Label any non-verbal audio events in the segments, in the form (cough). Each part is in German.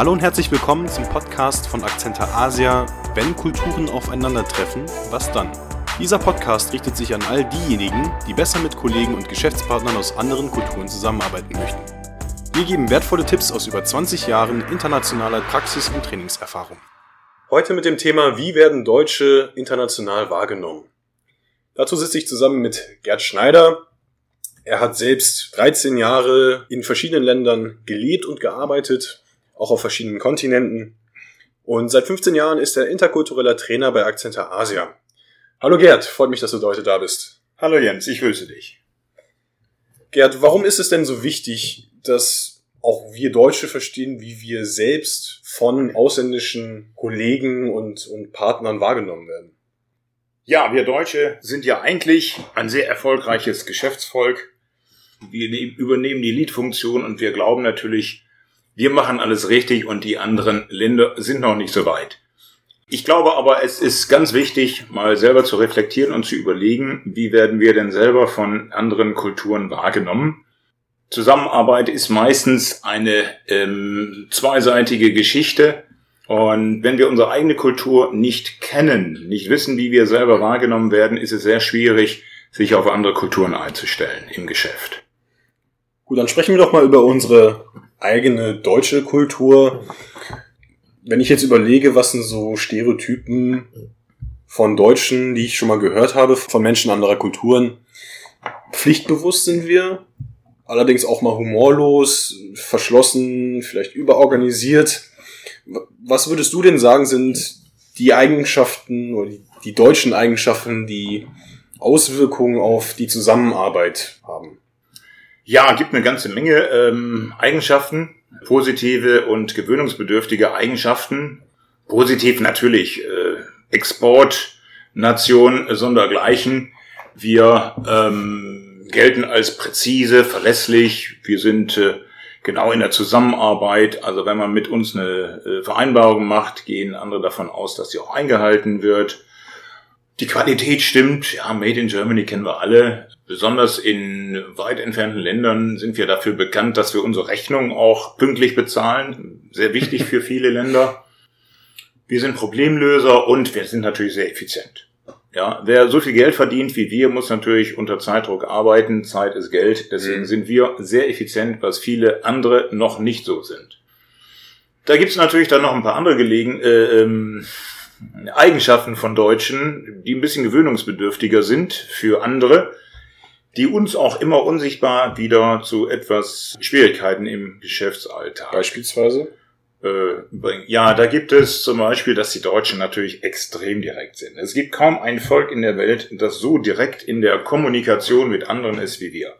Hallo und herzlich willkommen zum Podcast von Akzenter Asia. Wenn Kulturen aufeinandertreffen, was dann? Dieser Podcast richtet sich an all diejenigen, die besser mit Kollegen und Geschäftspartnern aus anderen Kulturen zusammenarbeiten möchten. Wir geben wertvolle Tipps aus über 20 Jahren internationaler Praxis- und Trainingserfahrung. Heute mit dem Thema, wie werden Deutsche international wahrgenommen? Dazu sitze ich zusammen mit Gerd Schneider. Er hat selbst 13 Jahre in verschiedenen Ländern gelebt und gearbeitet, auch auf verschiedenen Kontinenten. Und seit 15 Jahren ist er interkultureller Trainer bei Akzenter Asia. Hallo Gerd, freut mich, dass du heute da bist. Hallo Jens, ich grüße dich. Gerd, warum ist es denn so wichtig, dass auch wir Deutsche verstehen, wie wir selbst von ausländischen Kollegen und, und Partnern wahrgenommen werden? Ja, wir Deutsche sind ja eigentlich ein sehr erfolgreiches Geschäftsvolk. Wir ne-, übernehmen die Lead-Funktion und wir glauben natürlich, wir machen alles richtig und die anderen Länder sind noch nicht so weit. Ich glaube aber, es ist ganz wichtig, mal selber zu reflektieren und zu überlegen, wie werden wir denn selber von anderen Kulturen wahrgenommen. Zusammenarbeit ist meistens eine ähm, zweiseitige Geschichte. Und wenn wir unsere eigene Kultur nicht kennen, nicht wissen, wie wir selber wahrgenommen werden, ist es sehr schwierig, sich auf andere Kulturen einzustellen im Geschäft. Gut, dann sprechen wir doch mal über unsere eigene deutsche Kultur wenn ich jetzt überlege, was sind so Stereotypen von Deutschen, die ich schon mal gehört habe, von Menschen anderer Kulturen, pflichtbewusst sind wir, allerdings auch mal humorlos, verschlossen, vielleicht überorganisiert. Was würdest du denn sagen, sind die Eigenschaften oder die, deutschen Eigenschaften, die Auswirkungen auf die Zusammenarbeit haben? Ja, gibt eine ganze Menge ähm, Eigenschaften positive und gewöhnungsbedürftige Eigenschaften. Positiv natürlich äh, Exportnation sondergleichen. Wir ähm, gelten als präzise, verlässlich. Wir sind äh, genau in der Zusammenarbeit. Also wenn man mit uns eine äh, Vereinbarung macht, gehen andere davon aus, dass sie auch eingehalten wird. Die Qualität stimmt. Ja, Made in Germany kennen wir alle. Besonders in weit entfernten Ländern sind wir dafür bekannt, dass wir unsere Rechnungen auch pünktlich bezahlen. Sehr wichtig für viele (laughs) Länder. Wir sind Problemlöser und wir sind natürlich sehr effizient. Ja, wer so viel Geld verdient wie wir, muss natürlich unter Zeitdruck arbeiten. Zeit ist Geld. Deswegen mhm. sind wir sehr effizient, was viele andere noch nicht so sind. Da gibt's natürlich dann noch ein paar andere Gelegen, äh, ähm, Eigenschaften von Deutschen, die ein bisschen gewöhnungsbedürftiger sind für andere die uns auch immer unsichtbar wieder zu etwas Schwierigkeiten im Geschäftsalltag. Beispielsweise? Äh, ja, da gibt es zum Beispiel, dass die Deutschen natürlich extrem direkt sind. Es gibt kaum ein Volk in der Welt, das so direkt in der Kommunikation mit anderen ist wie wir.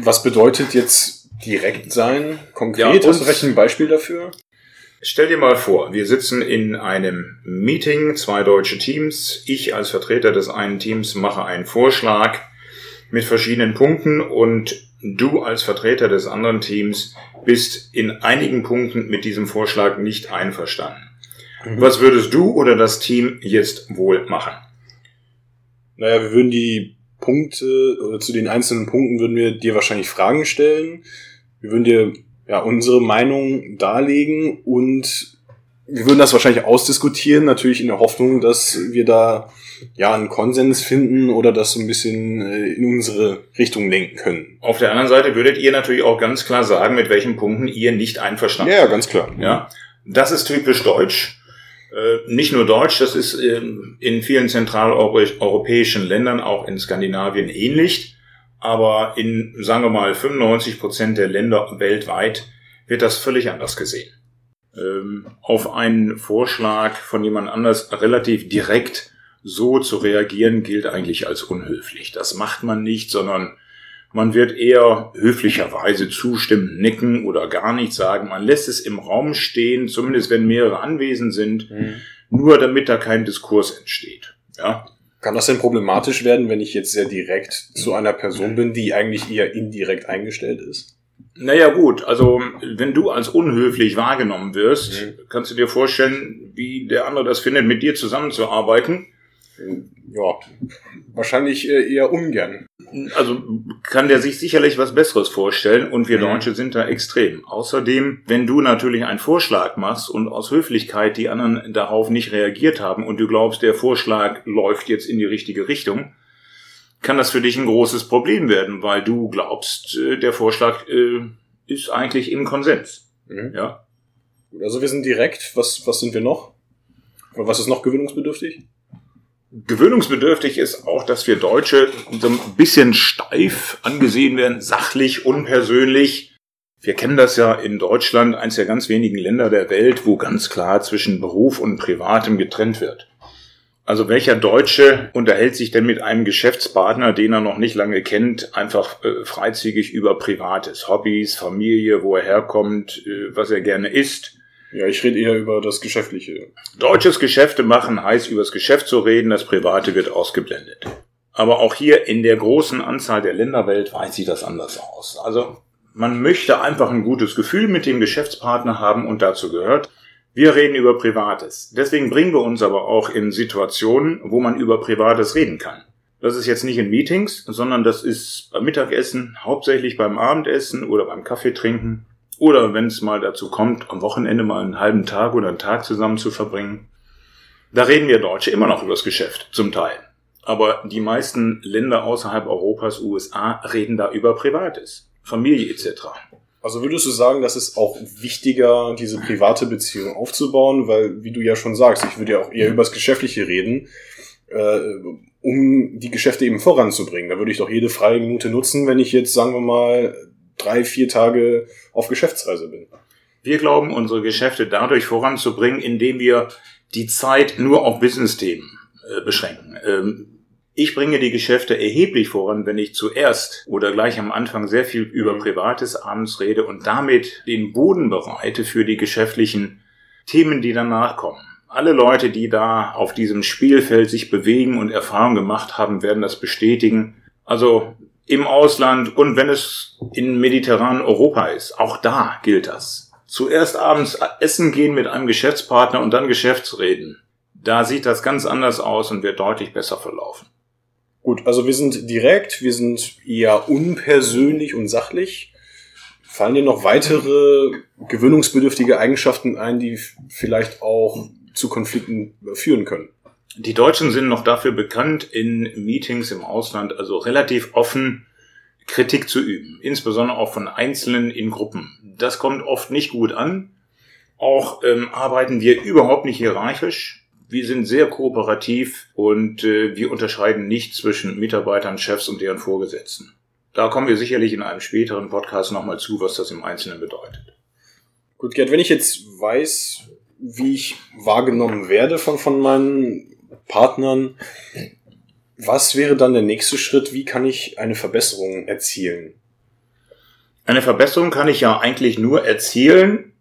Was bedeutet jetzt direkt sein? Konkret? Ja, Hast du vielleicht ein Beispiel dafür? Stell dir mal vor, wir sitzen in einem Meeting, zwei deutsche Teams. Ich als Vertreter des einen Teams mache einen Vorschlag mit verschiedenen Punkten und du als Vertreter des anderen Teams bist in einigen Punkten mit diesem Vorschlag nicht einverstanden. Mhm. Was würdest du oder das Team jetzt wohl machen? Naja, wir würden die Punkte oder zu den einzelnen Punkten würden wir dir wahrscheinlich Fragen stellen. Wir würden dir ja unsere Meinung darlegen und wir würden das wahrscheinlich ausdiskutieren, natürlich in der Hoffnung, dass wir da ja einen Konsens finden oder das so ein bisschen äh, in unsere Richtung lenken können. Auf der anderen Seite würdet ihr natürlich auch ganz klar sagen, mit welchen Punkten ihr nicht einverstanden seid. Ja, ganz klar. Ja, das ist typisch deutsch. Äh, nicht nur deutsch, das ist ähm, in vielen zentraleuropäischen Ländern, auch in Skandinavien ähnlich. Aber in, sagen wir mal, 95 Prozent der Länder weltweit wird das völlig anders gesehen. Ähm, auf einen Vorschlag von jemand anders relativ direkt so zu reagieren gilt eigentlich als unhöflich. Das macht man nicht, sondern man wird eher höflicherweise zustimmen, nicken oder gar nichts sagen. Man lässt es im Raum stehen, zumindest wenn mehrere anwesend sind, mhm. nur damit da kein Diskurs entsteht. Ja. Kann das denn problematisch werden, wenn ich jetzt sehr direkt zu einer Person bin, die eigentlich eher indirekt eingestellt ist? Naja gut, also wenn du als unhöflich wahrgenommen wirst, mhm. kannst du dir vorstellen, wie der andere das findet, mit dir zusammenzuarbeiten. Ja, wahrscheinlich äh, eher ungern. Also kann der sich sicherlich was Besseres vorstellen und wir mhm. Deutsche sind da extrem. Außerdem, wenn du natürlich einen Vorschlag machst und aus Höflichkeit die anderen darauf nicht reagiert haben und du glaubst, der Vorschlag läuft jetzt in die richtige Richtung, kann das für dich ein großes Problem werden, weil du glaubst, äh, der Vorschlag äh, ist eigentlich im Konsens. Mhm. Ja. Also wir sind direkt. Was, was sind wir noch? Was ist noch gewöhnungsbedürftig? Gewöhnungsbedürftig ist auch, dass wir Deutsche so ein bisschen steif angesehen werden, sachlich, unpersönlich. Wir kennen das ja in Deutschland, eines der ganz wenigen Länder der Welt, wo ganz klar zwischen Beruf und Privatem getrennt wird. Also welcher Deutsche unterhält sich denn mit einem Geschäftspartner, den er noch nicht lange kennt, einfach äh, freizügig über Privates, Hobbys, Familie, wo er herkommt, äh, was er gerne isst? Ja, ich rede eher über das Geschäftliche. Deutsches Geschäfte machen heißt, über das Geschäft zu reden, das Private wird ausgeblendet. Aber auch hier in der großen Anzahl der Länder weltweit sieht das anders aus. Also man möchte einfach ein gutes Gefühl mit dem Geschäftspartner haben und dazu gehört, wir reden über Privates. Deswegen bringen wir uns aber auch in Situationen, wo man über Privates reden kann. Das ist jetzt nicht in Meetings, sondern das ist beim Mittagessen, hauptsächlich beim Abendessen oder beim Kaffeetrinken oder wenn es mal dazu kommt, am Wochenende mal einen halben Tag oder einen Tag zusammen zu verbringen. Da reden wir Deutsche immer noch über das Geschäft, zum Teil. Aber die meisten Länder außerhalb Europas, USA, reden da über Privates, Familie etc. Also würdest du sagen, dass es auch wichtiger, diese private Beziehung aufzubauen, weil, wie du ja schon sagst, ich würde ja auch eher über das Geschäftliche reden, äh, um die Geschäfte eben voranzubringen. Da würde ich doch jede freie Minute nutzen, wenn ich jetzt, sagen wir mal, drei, vier Tage auf Geschäftsreise bin. Wir glauben, unsere Geschäfte dadurch voranzubringen, indem wir die Zeit nur auf Business-Themen äh, beschränken. Ähm, ich bringe die Geschäfte erheblich voran, wenn ich zuerst oder gleich am Anfang sehr viel über mhm. Privates abends rede und damit den Boden bereite für die geschäftlichen Themen, die danach kommen. Alle Leute, die da auf diesem Spielfeld sich bewegen und Erfahrung gemacht haben, werden das bestätigen. Also im Ausland und wenn es in mediterranen Europa ist. Auch da gilt das. Zuerst abends essen gehen mit einem Geschäftspartner und dann Geschäftsreden. Da sieht das ganz anders aus und wird deutlich besser verlaufen. Gut, also wir sind direkt, wir sind eher unpersönlich und sachlich. Fallen dir noch weitere gewöhnungsbedürftige Eigenschaften ein, die vielleicht auch zu Konflikten führen können? Die Deutschen sind noch dafür bekannt, in Meetings im Ausland also relativ offen Kritik zu üben, insbesondere auch von Einzelnen in Gruppen. Das kommt oft nicht gut an. Auch ähm, arbeiten wir überhaupt nicht hierarchisch. Wir sind sehr kooperativ und äh, wir unterscheiden nicht zwischen Mitarbeitern, Chefs und deren Vorgesetzten. Da kommen wir sicherlich in einem späteren Podcast nochmal zu, was das im Einzelnen bedeutet. Gut, Gerd, wenn ich jetzt weiß, wie ich wahrgenommen werde von, von meinen Partnern. Was wäre dann der nächste Schritt? Wie kann ich eine Verbesserung erzielen? Eine Verbesserung kann ich ja eigentlich nur erzielen,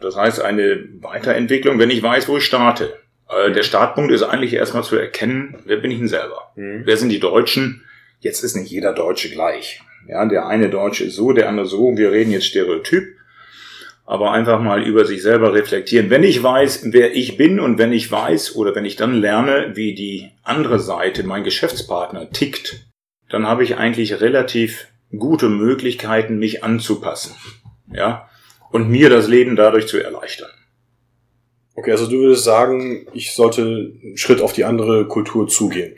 das heißt eine Weiterentwicklung, wenn ich weiß, wo ich starte. Äh, der Startpunkt ist eigentlich erstmal zu erkennen, wer bin ich denn selber? Mhm. Wer sind die Deutschen? Jetzt ist nicht jeder Deutsche gleich. Ja, der eine Deutsche ist so, der andere so. Wir reden jetzt Stereotyp aber einfach mal über sich selber reflektieren. Wenn ich weiß, wer ich bin und wenn ich weiß oder wenn ich dann lerne, wie die andere Seite, mein Geschäftspartner, tickt, dann habe ich eigentlich relativ gute Möglichkeiten, mich anzupassen. Ja, und mir das Leben dadurch zu erleichtern. Okay, also du würdest sagen, ich sollte einen Schritt auf die andere Kultur zugehen.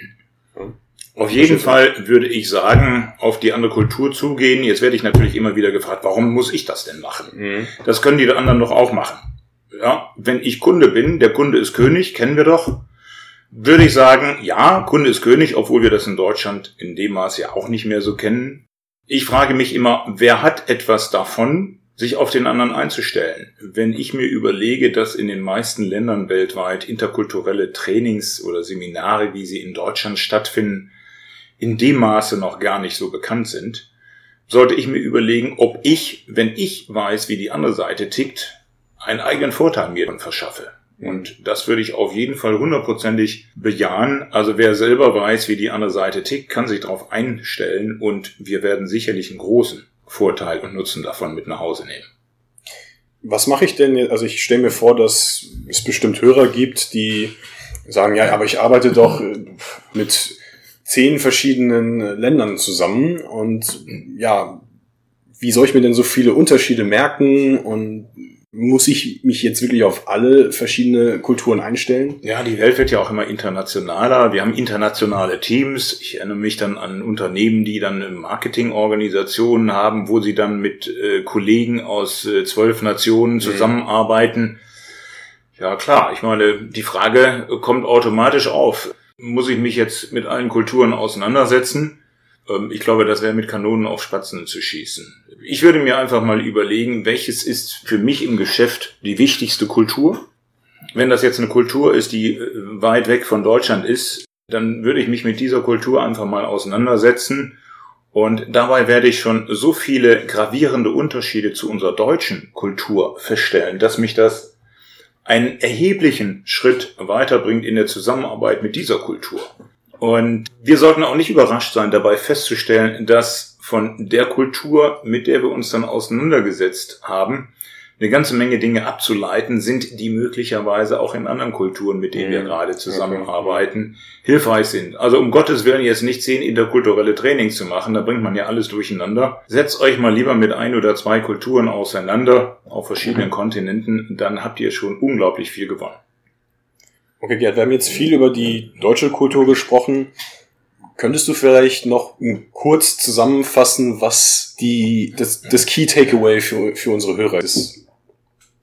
Auf jeden Fall würde ich sagen, auf die andere Kultur zugehen. Jetzt werde ich natürlich immer wieder gefragt, warum muss ich das denn machen? Mhm. Das können die anderen doch auch machen. Ja, wenn ich Kunde bin, der Kunde ist König, kennen wir doch, würde ich sagen, ja, Kunde ist König, obwohl wir das in Deutschland in dem Maß ja auch nicht mehr so kennen. Ich frage mich immer, wer hat etwas davon, sich auf den anderen einzustellen? Wenn ich mir überlege, dass in den meisten Ländern weltweit interkulturelle Trainings oder Seminare, wie sie in Deutschland stattfinden, in dem Maße noch gar nicht so bekannt sind, sollte ich mir überlegen, ob ich, wenn ich weiß, wie die andere Seite tickt, einen eigenen Vorteil mir dann verschaffe. Und das würde ich auf jeden Fall hundertprozentig bejahen. Also wer selber weiß, wie die andere Seite tickt, kann sich darauf einstellen und wir werden sicherlich einen großen Vorteil und Nutzen davon mit nach Hause nehmen. Was mache ich denn? Also ich stelle mir vor, dass es bestimmt Hörer gibt, die sagen, ja, aber ich arbeite doch mit zehn verschiedenen Ländern zusammen und ja, wie soll ich mir denn so viele Unterschiede merken und muss ich mich jetzt wirklich auf alle verschiedene Kulturen einstellen? Ja, die Welt wird ja auch immer internationaler. Wir haben internationale Teams. Ich erinnere mich dann an Unternehmen, die dann Marketingorganisationen haben, wo sie dann mit äh, Kollegen aus äh, zwölf Nationen mhm. zusammenarbeiten. Mhm. Ja, klar. Ich meine, die Frage kommt automatisch auf. Muss ich mich jetzt mit allen Kulturen auseinandersetzen? Ähm, ich glaube, das wäre mit Kanonen auf Spatzen zu schießen. Ich würde mir einfach mal überlegen, welches ist für mich im Geschäft die wichtigste Kultur? Wenn das jetzt eine Kultur ist, die äh, weit weg von Deutschland ist, dann würde ich mich mit dieser Kultur einfach mal auseinandersetzen. Und dabei werde ich schon so viele gravierende Unterschiede zu unserer deutschen Kultur feststellen, dass mich das einen erheblichen Schritt weiterbringt in der Zusammenarbeit mit dieser Kultur. Und wir sollten auch nicht überrascht sein, dabei festzustellen, dass von der Kultur, mit der wir uns dann auseinandergesetzt haben, eine ganze Menge Dinge abzuleiten sind, die möglicherweise auch in anderen Kulturen, mit denen wir gerade zusammenarbeiten, hilfreich sind. Also um Gottes Willen jetzt nicht zehn interkulturelle Trainings zu machen, da bringt man ja alles durcheinander. Setzt euch mal lieber mit ein oder zwei Kulturen auseinander auf verschiedenen mhm. Kontinenten, dann habt ihr schon unglaublich viel gewonnen. Okay, Gerd, wir haben jetzt viel über die deutsche Kultur gesprochen. Könntest du vielleicht noch kurz zusammenfassen, was die, das, das Key Takeaway für, für unsere Hörer ist?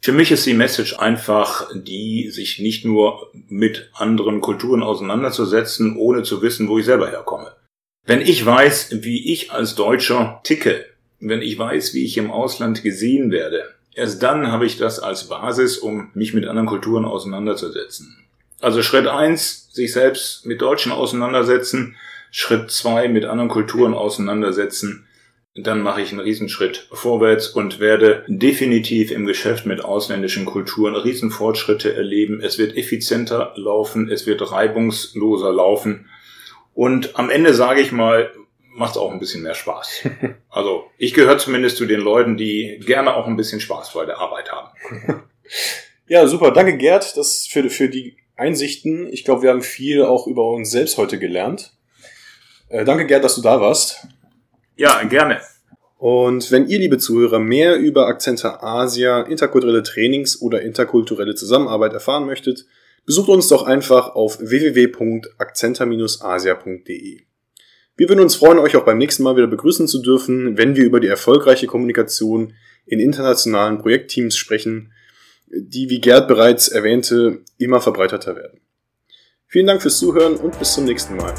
Für mich ist die Message einfach die, sich nicht nur mit anderen Kulturen auseinanderzusetzen, ohne zu wissen, wo ich selber herkomme. Wenn ich weiß, wie ich als Deutscher ticke, wenn ich weiß, wie ich im Ausland gesehen werde, erst dann habe ich das als Basis, um mich mit anderen Kulturen auseinanderzusetzen. Also Schritt eins, sich selbst mit Deutschen auseinandersetzen. Schritt zwei, mit anderen Kulturen auseinandersetzen. Dann mache ich einen Riesenschritt vorwärts und werde definitiv im Geschäft mit ausländischen Kulturen Riesenfortschritte erleben. Es wird effizienter laufen, es wird reibungsloser laufen. Und am Ende sage ich mal, macht es auch ein bisschen mehr Spaß. (laughs) Also ich gehöre zumindest zu den Leuten, die gerne auch ein bisschen Spaß bei der Arbeit haben. (laughs) Ja, super. Danke, Gerd, das für, für die Einsichten. Ich glaube, wir haben viel auch über uns selbst heute gelernt. Äh, danke, Gerd, dass du da warst. Ja, gerne. Und wenn ihr, liebe Zuhörer, mehr über Akzente Asia, interkulturelle Trainings oder interkulturelle Zusammenarbeit erfahren möchtet, besucht uns doch einfach auf www.akzenter-asia.de. Wir würden uns freuen, euch auch beim nächsten Mal wieder begrüßen zu dürfen, wenn wir über die erfolgreiche Kommunikation in internationalen Projektteams sprechen die, wie Gerd bereits erwähnte, immer verbreiterter werden. Vielen Dank fürs Zuhören und bis zum nächsten Mal.